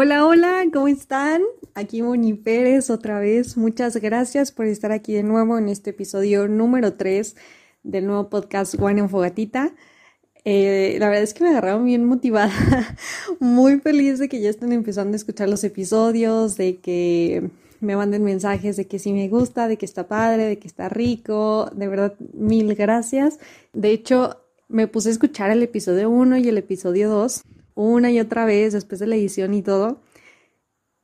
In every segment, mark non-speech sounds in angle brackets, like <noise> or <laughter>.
Hola, hola, ¿cómo están? Aquí Moni Pérez otra vez. Muchas gracias por estar aquí de nuevo en este episodio número 3 del nuevo podcast Wine en Fogatita. Eh, la verdad es que me agarraron bien motivada, <laughs> muy feliz de que ya estén empezando a escuchar los episodios, de que me manden mensajes de que sí me gusta, de que está padre, de que está rico. De verdad, mil gracias. De hecho, me puse a escuchar el episodio 1 y el episodio 2 una y otra vez después de la edición y todo.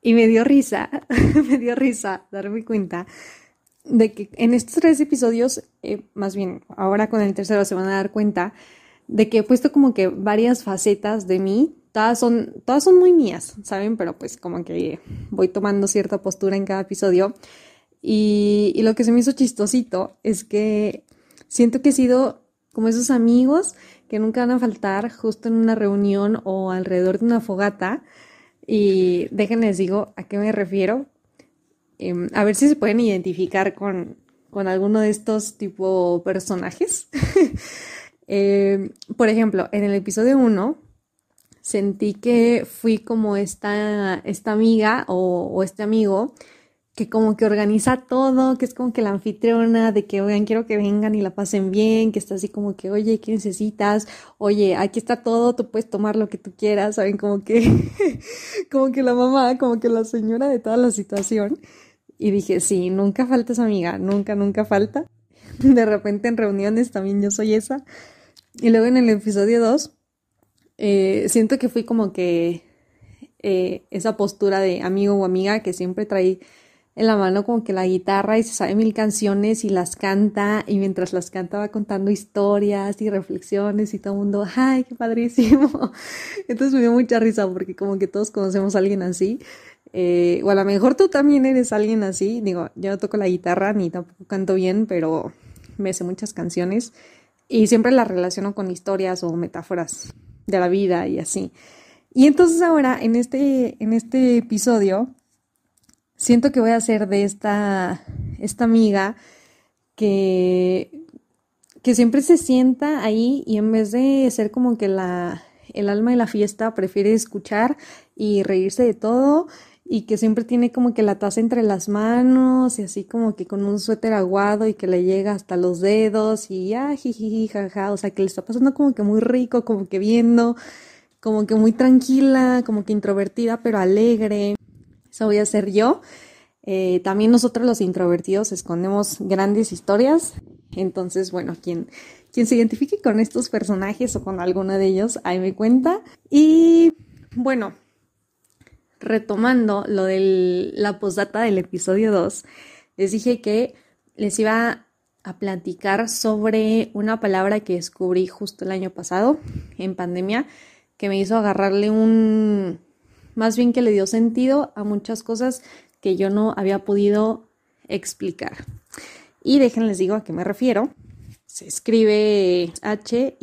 Y me dio risa, <laughs> me dio risa darme cuenta de que en estos tres episodios, eh, más bien ahora con el tercero se van a dar cuenta de que he puesto como que varias facetas de mí. Todas son, todas son muy mías, ¿saben? Pero pues como que voy tomando cierta postura en cada episodio. Y, y lo que se me hizo chistosito es que siento que he sido como esos amigos que nunca van a faltar justo en una reunión o alrededor de una fogata. Y déjenles digo a qué me refiero. Em, a ver si se pueden identificar con, con alguno de estos tipo personajes. <laughs> Em, por ejemplo, en el episodio 1 sentí que fui como esta, esta amiga o, o este amigo que como que organiza todo, que es como que la anfitriona, de que, oigan, quiero que vengan y la pasen bien, que está así como que, oye, ¿qué necesitas? Oye, aquí está todo, tú puedes tomar lo que tú quieras, ¿saben? Como que, <laughs> como que la mamá, como que la señora de toda la situación. Y dije, sí, nunca falta esa amiga, nunca, nunca falta. <laughs> De repente en reuniones también yo soy esa. Y luego en el episodio 2, eh, siento que fui como que eh, esa postura de amigo o amiga que siempre trae en la mano como que la guitarra y se sabe mil canciones y las canta y mientras las canta va contando historias y reflexiones y todo el mundo, ay, qué padrísimo. <laughs> Entonces me dio mucha risa porque como que todos conocemos a alguien así. Eh, o a lo mejor tú también eres alguien así. Digo, yo no toco la guitarra ni tampoco canto bien, pero me sé muchas canciones y siempre las relaciono con historias o metáforas de la vida y así. Y entonces ahora en este, en este episodio siento que voy a ser de esta, esta amiga que, que siempre se sienta ahí y en vez de ser como que la, el alma de la fiesta, prefiere escuchar y reírse de todo y que siempre tiene como que la taza entre las manos y así como que con un suéter aguado y que le llega hasta los dedos y ya jiji jaja, o sea que le está pasando como que muy rico, como que viendo, como que muy tranquila, como que introvertida pero alegre. Eso voy a ser yo. Eh, también nosotros los introvertidos escondemos grandes historias. Entonces, bueno, quien, quien se identifique con estos personajes o con alguno de ellos, ahí me cuenta. Y bueno, retomando lo de la postdata del episodio 2, les dije que les iba a platicar sobre una palabra que descubrí justo el año pasado en pandemia, que me hizo agarrarle un, más bien que le dio sentido a muchas cosas que yo no había podido explicar. Y déjenles digo a qué me refiero. Se escribe H-Y-G-G-E.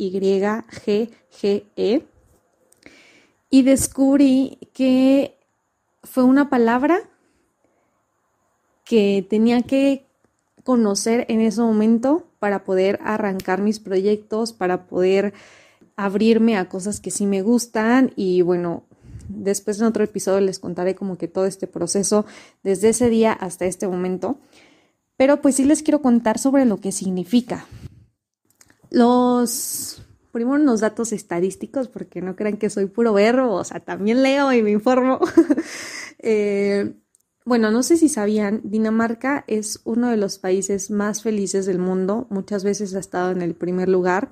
Y descubrí que fue una palabra que tenía que conocer en ese momento para poder arrancar mis proyectos, para poder abrirme a cosas que sí me gustan y bueno, Después en otro episodio les contaré como que todo este proceso desde ese día hasta este momento. Pero pues sí les quiero contar sobre lo que significa. Los primero unos datos estadísticos, porque no crean que soy puro verbo, o sea, también leo y me informo. <laughs> Eh, bueno, no sé si sabían, Dinamarca es uno de los países más felices del mundo, muchas veces ha estado en el primer lugar.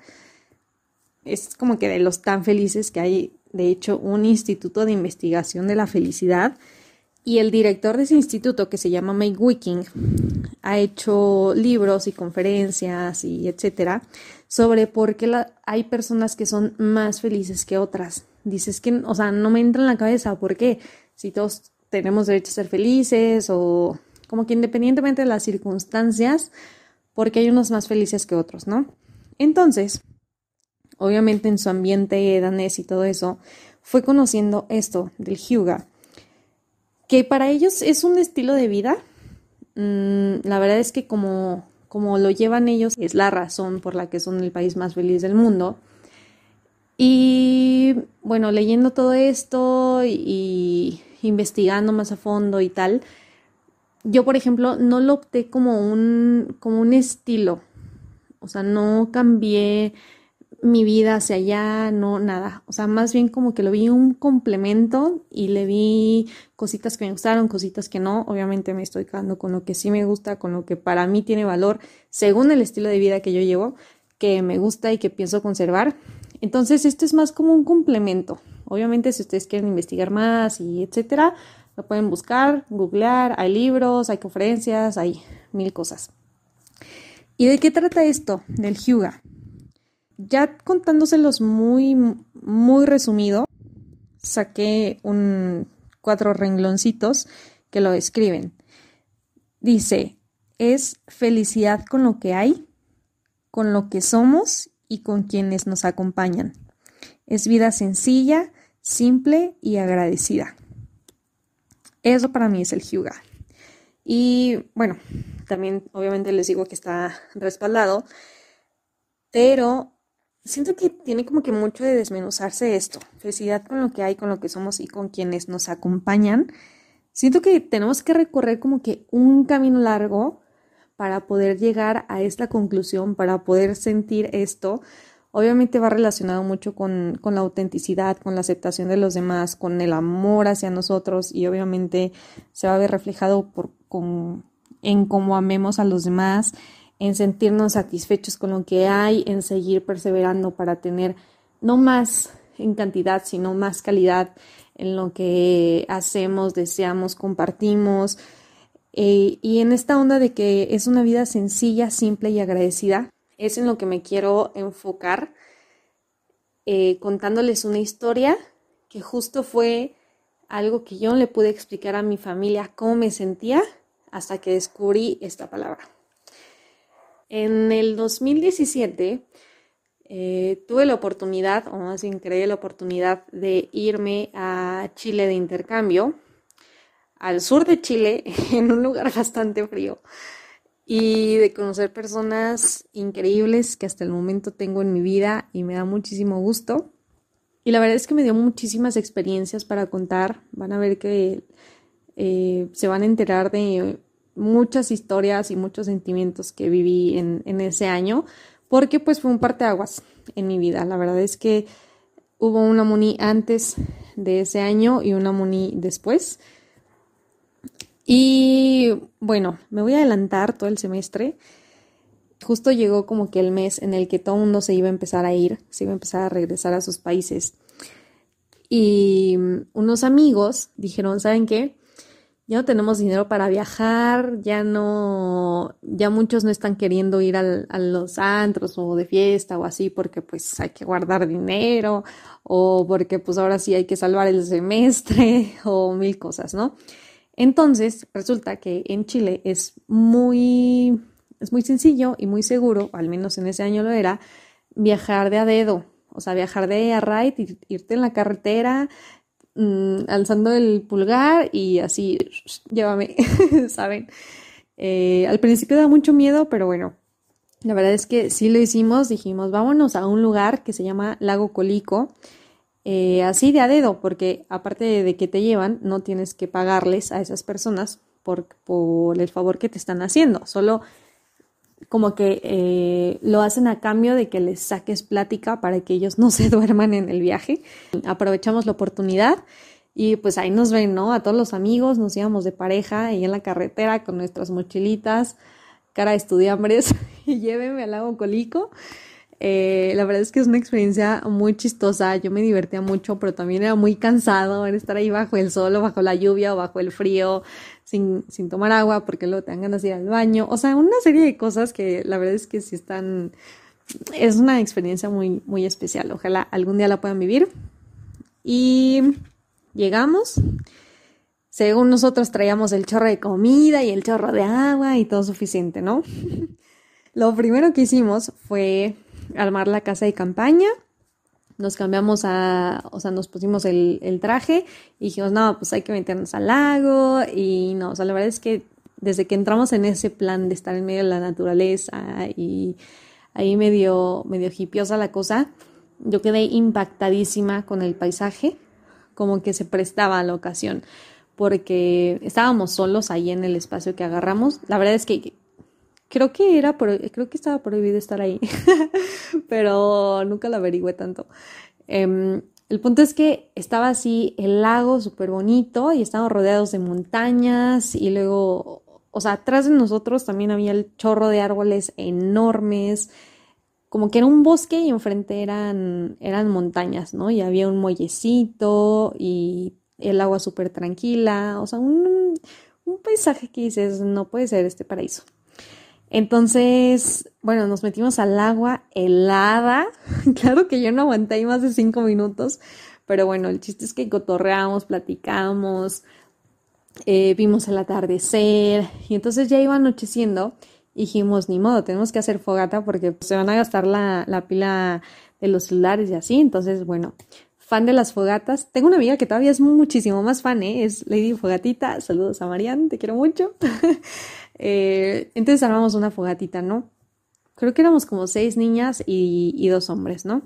Es como que de los tan felices que hay de hecho, un instituto de investigación de la felicidad. Y el director de ese instituto, que se llama Mike Wicking, ha hecho libros y conferencias y etcétera sobre por qué hay personas que son más felices que otras. Dices que, o sea, no me entra en la cabeza por qué. Si todos tenemos derecho a ser felices o como que independientemente de las circunstancias, porque hay unos más felices que otros, ¿no? Entonces, obviamente en su ambiente danés y todo eso, fue conociendo esto del Hyuga, que para ellos es un estilo de vida. Mm, la verdad es que como, como lo llevan ellos, es la razón por la que son el país más feliz del mundo. Y bueno, leyendo todo esto y, investigando más a fondo y tal, yo, por ejemplo, no lo opté como un, como un estilo. O sea, no cambié mi vida hacia allá, no nada. O sea, más bien como que lo vi un complemento y le vi cositas que me gustaron, cositas que no. Obviamente me estoy quedando con lo que sí me gusta, con lo que para mí tiene valor, según el estilo de vida que yo llevo, que me gusta y que pienso conservar. Entonces, esto es más como un complemento. Obviamente, si ustedes quieren investigar más y etcétera, lo pueden buscar, googlear, hay libros, hay conferencias, hay mil cosas. ¿Y de qué trata esto del Hyuga? Ya contándoselos muy, muy resumido, saqué un cuatro rengloncitos que lo escriben. Dice, es felicidad con lo que hay, con lo que somos y con quienes nos acompañan. Es vida sencilla, simple y agradecida. Eso para mí es el Hyuga. Y bueno, también obviamente les digo que está respaldado, pero siento que tiene como que mucho de desmenuzarse esto. Felicidad con lo que hay, con lo que somos y con quienes nos acompañan. Siento que tenemos que recorrer como que un camino largo para poder llegar a esta conclusión, para poder sentir esto. Obviamente va relacionado mucho con, con, la autenticidad, con la aceptación de los demás, con el amor hacia nosotros y obviamente se va a ver reflejado por, con, en cómo amemos a los demás, en sentirnos satisfechos con lo que hay, en seguir perseverando para tener no más en cantidad, sino más calidad en lo que hacemos, deseamos, compartimos. Eh, y en esta onda de que es una vida sencilla, simple y agradecida, es en lo que me quiero enfocar, eh, contándoles una historia que justo fue algo que yo no le pude explicar a mi familia cómo me sentía hasta que descubrí esta palabra. En el 2017 eh, tuve la oportunidad, o más bien creé la oportunidad de irme a Chile de intercambio, al sur de Chile, <laughs> en un lugar bastante frío, y de conocer personas increíbles que hasta el momento tengo en mi vida y me da muchísimo gusto. Y la verdad es que me dio muchísimas experiencias para contar. Van a ver que eh, se van a enterar de muchas historias y muchos sentimientos que viví en, ese año, porque pues fue un parteaguas en mi vida. La verdad es que hubo una Muni antes de ese año y una Muni después. Y bueno, me voy a adelantar todo el semestre. Justo llegó como que el mes en el que todo el mundo se iba a empezar a ir, se iba a empezar a regresar a sus países. Y unos amigos dijeron, ¿saben qué? Ya no tenemos dinero para viajar, ya no, ya muchos no están queriendo ir al, a los antros o de fiesta o así porque pues hay que guardar dinero o porque pues ahora sí hay que salvar el semestre <laughs> o mil cosas, ¿no? Entonces resulta que en Chile es muy, es muy sencillo y muy seguro, al menos en ese año lo era, viajar de a dedo. O sea, viajar de a ride, irte en la carretera, Mm, alzando el pulgar y así, llévame, <laughs> ¿saben? Eh, al principio da mucho miedo, pero bueno, la verdad es que sí lo hicimos, dijimos, vámonos a un lugar que se llama Lago Colico, eh, así de a dedo, porque aparte de que te llevan, no tienes que pagarles a esas personas por, por el favor que te están haciendo, solo como que eh, lo hacen a cambio de que les saques plática para que ellos no <laughs> se duerman en el viaje. Aprovechamos la oportunidad y pues ahí nos ven, ¿no? A todos los amigos, nos íbamos de pareja ahí en la carretera con nuestras mochilitas, cara de estudiambres <laughs> y llévenme al lago Colico. Eh, la verdad es que es una experiencia muy chistosa, yo me divertía mucho, pero también era muy cansado estar ahí bajo el sol o bajo la lluvia o bajo el frío, sin, sin tomar agua porque luego te dan ganas de ir al baño, o sea, una serie de cosas que la verdad es que sí están, es una experiencia muy, muy especial, ojalá algún día la puedan vivir. Y llegamos, según nosotros traíamos el chorro de comida y el chorro de agua y todo suficiente, ¿no? <laughs> Lo primero que hicimos fue armar la casa de campaña. Nos cambiamos a, o sea, nos pusimos el, traje y dijimos, no, pues hay que meternos al lago. Y no, o sea, la verdad es que desde que entramos en ese plan de estar en medio de la naturaleza y ahí medio, medio hipiosa la cosa, yo quedé impactadísima con el paisaje, como que se prestaba a la ocasión, porque estábamos solos ahí en el espacio que agarramos. La verdad es que creo que era, creo que estaba prohibido estar ahí, <laughs> pero nunca lo averigüé tanto. Em, el punto es que estaba así el lago súper bonito y estábamos rodeados de montañas y luego, o sea, atrás de nosotros también había el chorro de árboles enormes, como que era un bosque y enfrente eran, eran montañas, ¿no? Y había un muellecito y el agua súper tranquila, o sea, un, un paisaje que dices, no puede ser este paraíso. Entonces, bueno, nos metimos al agua helada. <laughs> claro que yo no aguanté ahí más de cinco minutos, pero bueno, el chiste es que cotorreamos, platicamos, eh, vimos el atardecer y entonces ya iba anocheciendo. dijimos, ni modo, tenemos que hacer fogata porque se van a gastar la, la pila de los celulares y así. Entonces, bueno, fan de las fogatas. Tengo una amiga que todavía es muchísimo más fan, ¿eh? es Lady Fogatita. Saludos a Marianne, te quiero mucho. <laughs> Eh, entonces armamos una fogatita, ¿no? Creo que éramos como seis niñas y, dos hombres, ¿no?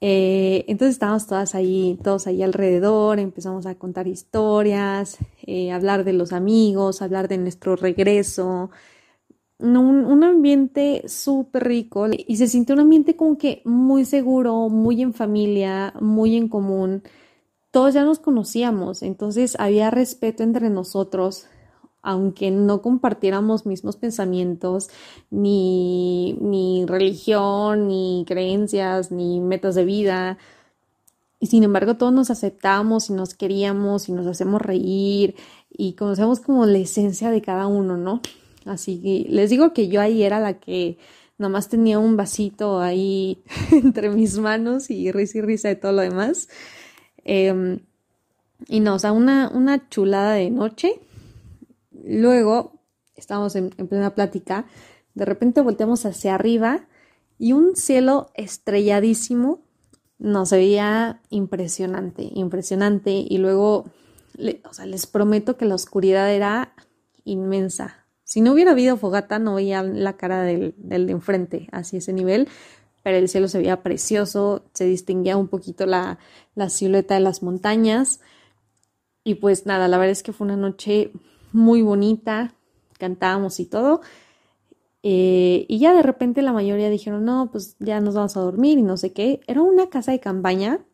Eh, entonces estábamos todas ahí, todos ahí alrededor, empezamos a contar historias, eh, hablar de los amigos, hablar de nuestro regreso. Un, un ambiente súper rico y se sintió un ambiente como que muy seguro, muy en familia, muy en común. Todos ya nos conocíamos, entonces había respeto entre nosotros, aunque no compartiéramos mismos pensamientos, ni, ni religión, ni creencias, ni metas de vida. Y sin embargo, todos nos aceptamos y nos queríamos y nos hacemos reír y conocemos como la esencia de cada uno, ¿no? Así que les digo que yo ahí era la que nomás tenía un vasito ahí <laughs> entre mis manos y risa y risa de todo lo demás. Em, y no, o sea, una, una chulada de noche. Luego, estábamos en, plena plática, de repente volteamos hacia arriba y un cielo estrelladísimo nos veía impresionante, impresionante. Y luego, o sea, les prometo que la oscuridad era inmensa. Si no hubiera habido fogata, no veía la cara del, del de enfrente, así ese nivel, pero el cielo se veía precioso, se distinguía un poquito la, la silueta de las montañas. Y pues nada, la verdad es que fue una noche muy bonita, cantábamos y todo. Eh, y ya de repente la mayoría dijeron, no, pues ya nos vamos a dormir y no sé qué. Era una casa de campaña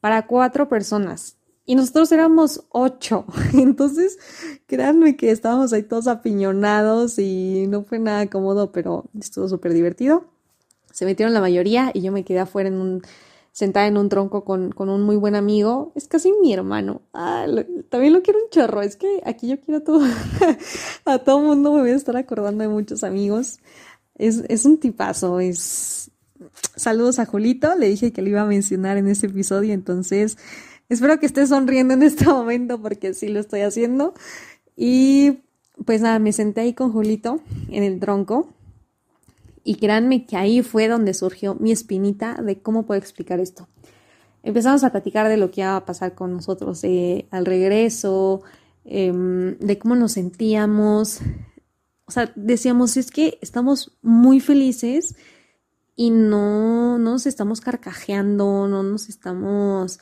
para cuatro personas y nosotros éramos ocho. <laughs> Entonces, créanme que estábamos ahí todos apiñonados y no fue nada cómodo, pero estuvo súper divertido. Se metieron la mayoría y yo me quedé afuera en un sentada en un tronco con, con un muy buen amigo. Es casi mi hermano. Ah, también lo quiero un chorro. Es que aquí yo quiero a todo, <laughs> a todo mundo. Me voy a estar acordando de muchos amigos. Es, es un tipazo. Es. Saludos a Julito. Le dije que lo iba a mencionar en este episodio. Entonces, espero que esté sonriendo en este <laughs> momento porque sí lo estoy haciendo. Y pues nada, me senté ahí con Julito en el tronco y créanme que ahí fue donde surgió mi espinita de cómo puedo explicar esto. Empezamos a platicar de lo que iba a pasar con nosotros al regreso, em, de cómo nos sentíamos. O sea, decíamos, es que estamos muy felices y no, no nos estamos carcajeando, no nos estamos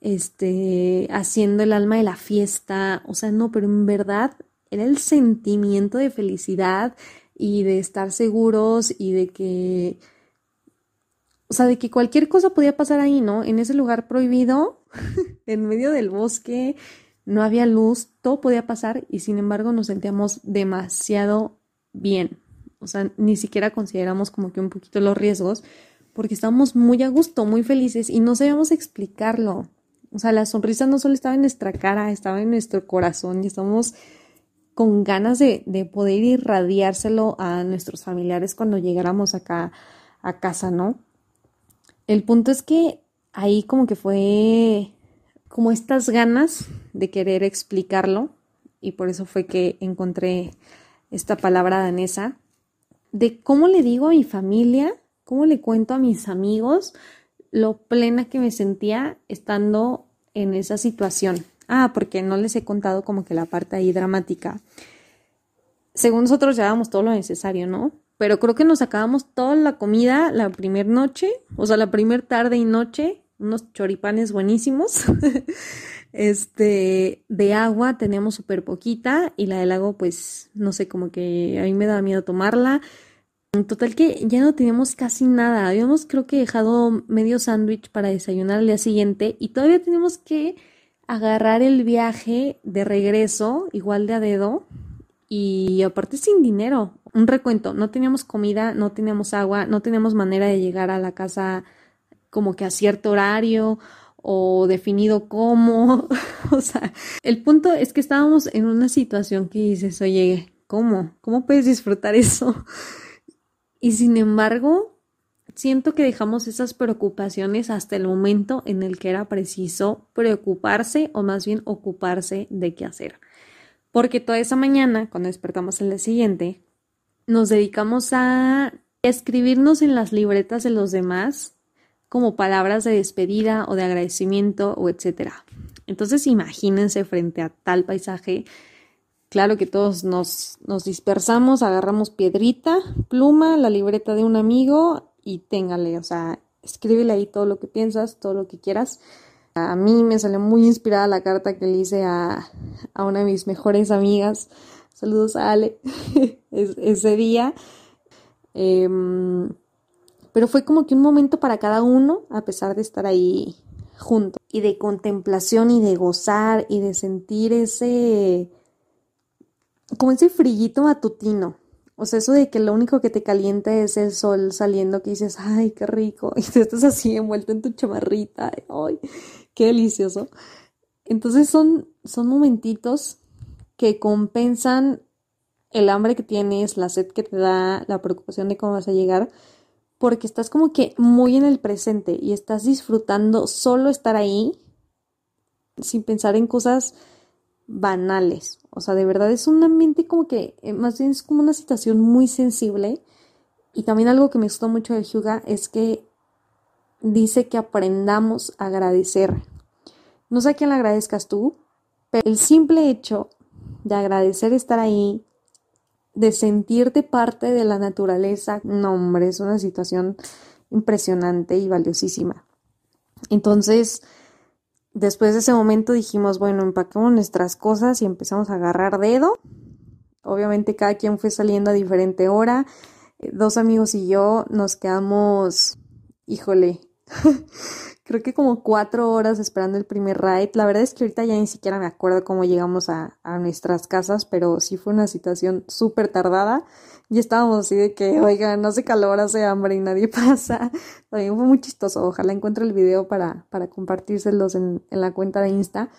este, haciendo el alma de la fiesta. O sea, no, pero en verdad era el sentimiento de felicidad, y de estar seguros y de que, o sea, de que cualquier cosa podía pasar ahí, ¿no? En ese lugar prohibido, <laughs> en medio del bosque, no había luz, todo podía pasar y sin embargo nos sentíamos demasiado bien. O sea, ni siquiera consideramos como que un poquito los riesgos porque estábamos muy a gusto, muy felices y no sabíamos explicarlo. O sea, la sonrisa no solo estaba en nuestra cara, estaba en nuestro corazón y estamos con ganas de, poder irradiárselo a nuestros familiares cuando llegáramos acá a casa, ¿no? El punto es que ahí como que fue como estas ganas de querer explicarlo y por eso fue que encontré esta palabra danesa de cómo le digo a mi familia, cómo le cuento a mis amigos lo plena que me sentía estando en esa situación. Ah, porque no les he contado como que la parte ahí dramática. Según nosotros llevábamos todo lo necesario, ¿no? Pero creo que nos acabamos toda la comida la primera noche, o sea, la primera tarde y noche, unos choripanes buenísimos. <laughs> este, de agua teníamos súper poquita y la del lago, pues, no sé, como que a mí me da miedo tomarla. Total que ya no teníamos casi nada. Habíamos creo que dejado medio sándwich para desayunar al día siguiente y todavía tenemos que agarrar el viaje de regreso, igual de a dedo, y aparte sin dinero. Un recuento, no teníamos comida, no teníamos agua, no teníamos manera de llegar a la casa como que a cierto horario o definido cómo. <laughs> o sea, el punto es que estábamos en una situación que dices, oye, ¿cómo? ¿Cómo puedes disfrutar eso? Y sin embargo, siento que dejamos esas preocupaciones hasta el momento en el que era preciso preocuparse o más bien ocuparse de qué hacer. Porque toda esa mañana, cuando despertamos el día siguiente, nos dedicamos a escribirnos en las libretas de los demás como palabras de despedida o de agradecimiento o etcétera. Entonces imagínense frente a tal paisaje Claro que todos nos, nos dispersamos, agarramos piedrita, pluma, la libreta de un amigo y téngale, o sea, escríbele ahí todo lo que piensas, todo lo que quieras. A mí me salió muy inspirada la carta que le hice a, una de mis mejores amigas. Saludos a Ale <laughs> ese día. Em, pero fue como que un momento para cada uno, a pesar de estar ahí juntos. Y de contemplación y de gozar y de sentir ese como ese frillito matutino. O sea, eso de que lo único que te calienta es el sol saliendo, que dices, ay, qué rico. <laughs> Y tú estás así envuelto en tu chamarrita. Ay, qué delicioso. Entonces son, son momentitos que compensan el hambre que tienes, la sed que te da, la preocupación de cómo vas a llegar, porque estás como que muy en el presente y estás disfrutando solo estar ahí sin pensar en cosas banales. O sea, de verdad es un ambiente como que, eh, más bien es como una situación muy sensible. Y también algo que me gustó mucho de Hyuga es que dice que aprendamos a agradecer. No sé a quién le agradezcas tú, pero el simple hecho de agradecer estar ahí, de sentirte parte de la naturaleza, no hombre, es una situación impresionante y valiosísima. Entonces, Después de ese momento dijimos, bueno, empacamos nuestras cosas y empezamos a agarrar dedo. Obviamente cada quien fue saliendo a diferente hora. Eh, dos amigos y yo nos quedamos, híjole, <laughs> creo que como cuatro horas esperando el primer ride. La verdad es que ahorita ya ni siquiera me acuerdo cómo llegamos a, a nuestras casas, pero sí fue una situación súper tardada y estábamos así de que, oigan, no hace calor, hace hambre y nadie <laughs> pasa. También fue muy chistoso. Ojalá encuentre el video para, para compartírselos en, en la cuenta de Insta.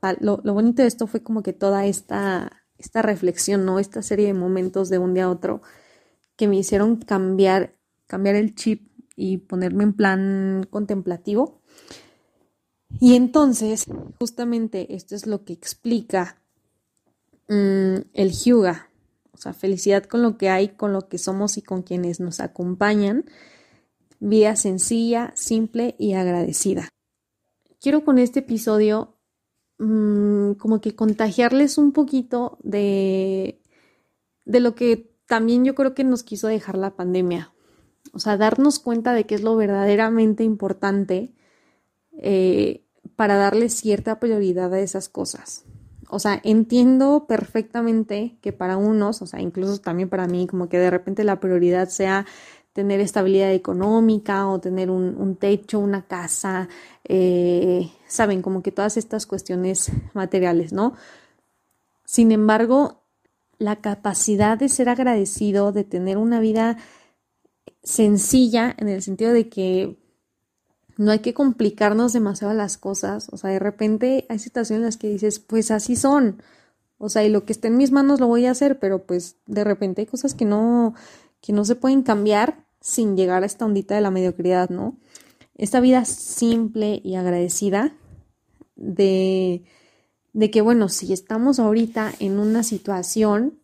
Ah, lo, lo, bonito de esto fue como que toda esta, esta reflexión, ¿no? Esta serie de momentos de un día a otro que me hicieron cambiar, cambiar el chip y ponerme en plan contemplativo. Y entonces, justamente esto es lo que explica mm, el Hyuga, o sea, felicidad con lo que hay, con lo que somos y con quienes nos acompañan. Vida sencilla, simple y agradecida. Quiero con este episodio mmm, como que contagiarles un poquito de, de lo que también yo creo que nos quiso dejar la pandemia. O sea, darnos cuenta de qué es lo verdaderamente importante eh, para darle cierta prioridad a esas cosas o sea, entiendo perfectamente que para unos, o sea, incluso también para mí, como que de repente la prioridad sea tener estabilidad económica o tener un, techo, una casa, eh, saben, como que todas estas cuestiones materiales, ¿no? Sin embargo, la capacidad de ser agradecido, de tener una vida sencilla en el sentido de que no hay que complicarnos demasiado las cosas. O sea, de repente hay situaciones en las que dices, pues así son. O sea, y lo que esté en mis manos lo voy a hacer, pero pues de repente hay cosas que no, que no se pueden cambiar sin llegar a esta ondita de la mediocridad, ¿no? Esta vida simple y agradecida de, de que, bueno, si estamos ahorita en una situación,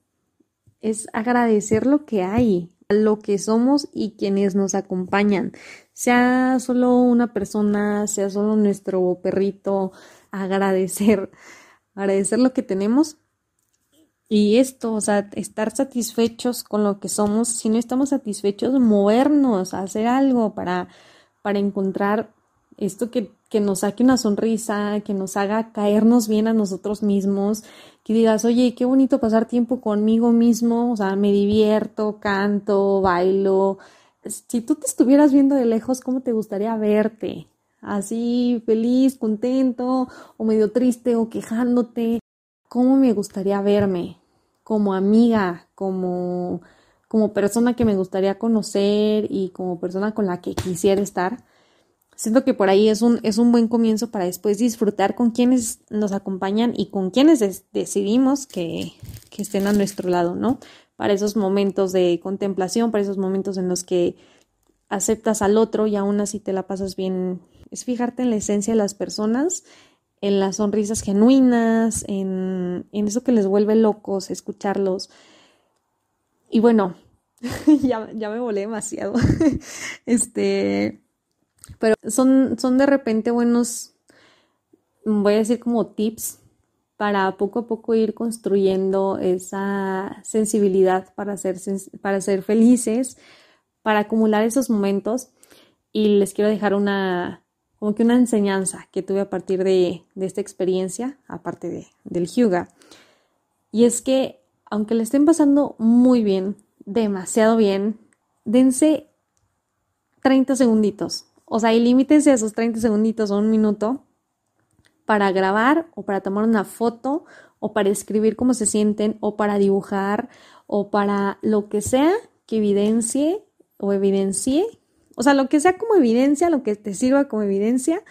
es agradecer lo que hay, lo que somos y quienes nos acompañan sea solo una persona, sea solo nuestro perrito, agradecer, agradecer lo que tenemos. Y esto, o sea, estar satisfechos con lo que somos, si no estamos satisfechos, movernos, hacer algo para, para encontrar esto que, que nos saque una sonrisa, que nos haga caernos bien a nosotros mismos, que digas, oye, qué bonito pasar tiempo conmigo mismo, o sea, me divierto, canto, bailo. Si tú te estuvieras viendo de lejos, ¿cómo te gustaría verte? Así, feliz, contento, o medio triste, o quejándote. ¿Cómo me gustaría verme? Como amiga, como, como persona que me gustaría conocer y como persona con la que quisiera estar. Siento que por ahí es un, es un buen comienzo para después disfrutar con quienes nos acompañan y con quienes decidimos que, que estén a nuestro lado, ¿no? Para esos momentos de contemplación, para esos momentos en los que aceptas al otro y aún así te la pasas bien. Es fijarte en la esencia de las personas, en las sonrisas genuinas, en, en eso que les vuelve locos, escucharlos. Y bueno, <laughs> ya, ya me volé demasiado. <laughs> este pero son, son de repente buenos, voy a decir como tips para poco a poco ir construyendo esa sensibilidad para ser, para ser felices, para acumular esos momentos. Y les quiero dejar una, como que una enseñanza que tuve a partir de, de esta experiencia, aparte de, del Hyuga. Y es que, aunque le estén pasando muy bien, demasiado bien, dense 30 segunditos, o sea, y a esos 30 segunditos o un minuto para grabar o para tomar una foto o para escribir cómo se sienten o para dibujar o para lo que sea que evidencie o evidencie. O sea, lo que sea como evidencia, lo que te sirva como evidencia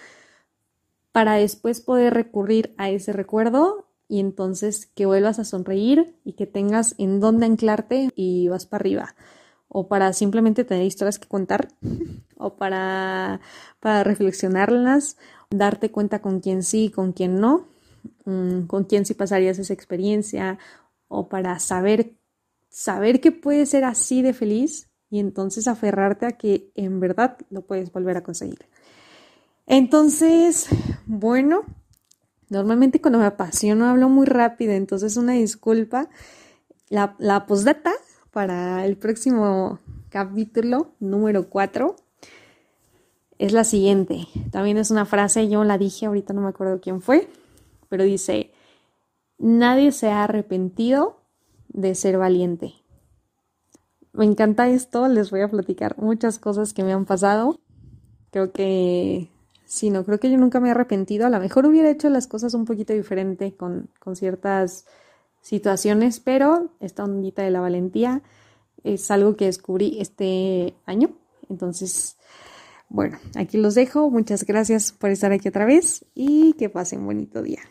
para después poder recurrir a ese recuerdo y entonces que vuelvas a sonreír y que tengas en dónde anclarte y vas para arriba o para simplemente tener historias que contar <laughs> o para, para reflexionarlas, darte cuenta con quién sí y con quién no, mm, con quién sí pasarías esa experiencia o para saber, saber que puedes ser así de feliz y entonces aferrarte a que en verdad lo puedes volver a conseguir. Entonces, bueno, normalmente cuando me apasiono hablo muy rápido, entonces una disculpa. La, la postdata para el próximo capítulo número 4 es la siguiente. También es una frase, yo la dije, ahorita no me acuerdo quién fue, pero dice, nadie se ha arrepentido de ser valiente. Me encanta esto, les voy a platicar muchas cosas que me han pasado. Creo que, sí, no, creo que yo nunca me he arrepentido. A lo mejor hubiera hecho las cosas un poquito diferente con, con ciertas situaciones, pero esta ondita de la valentía es algo que descubrí este año. Entonces, bueno, aquí los dejo. Muchas gracias por estar aquí otra vez y que pasen bonito día.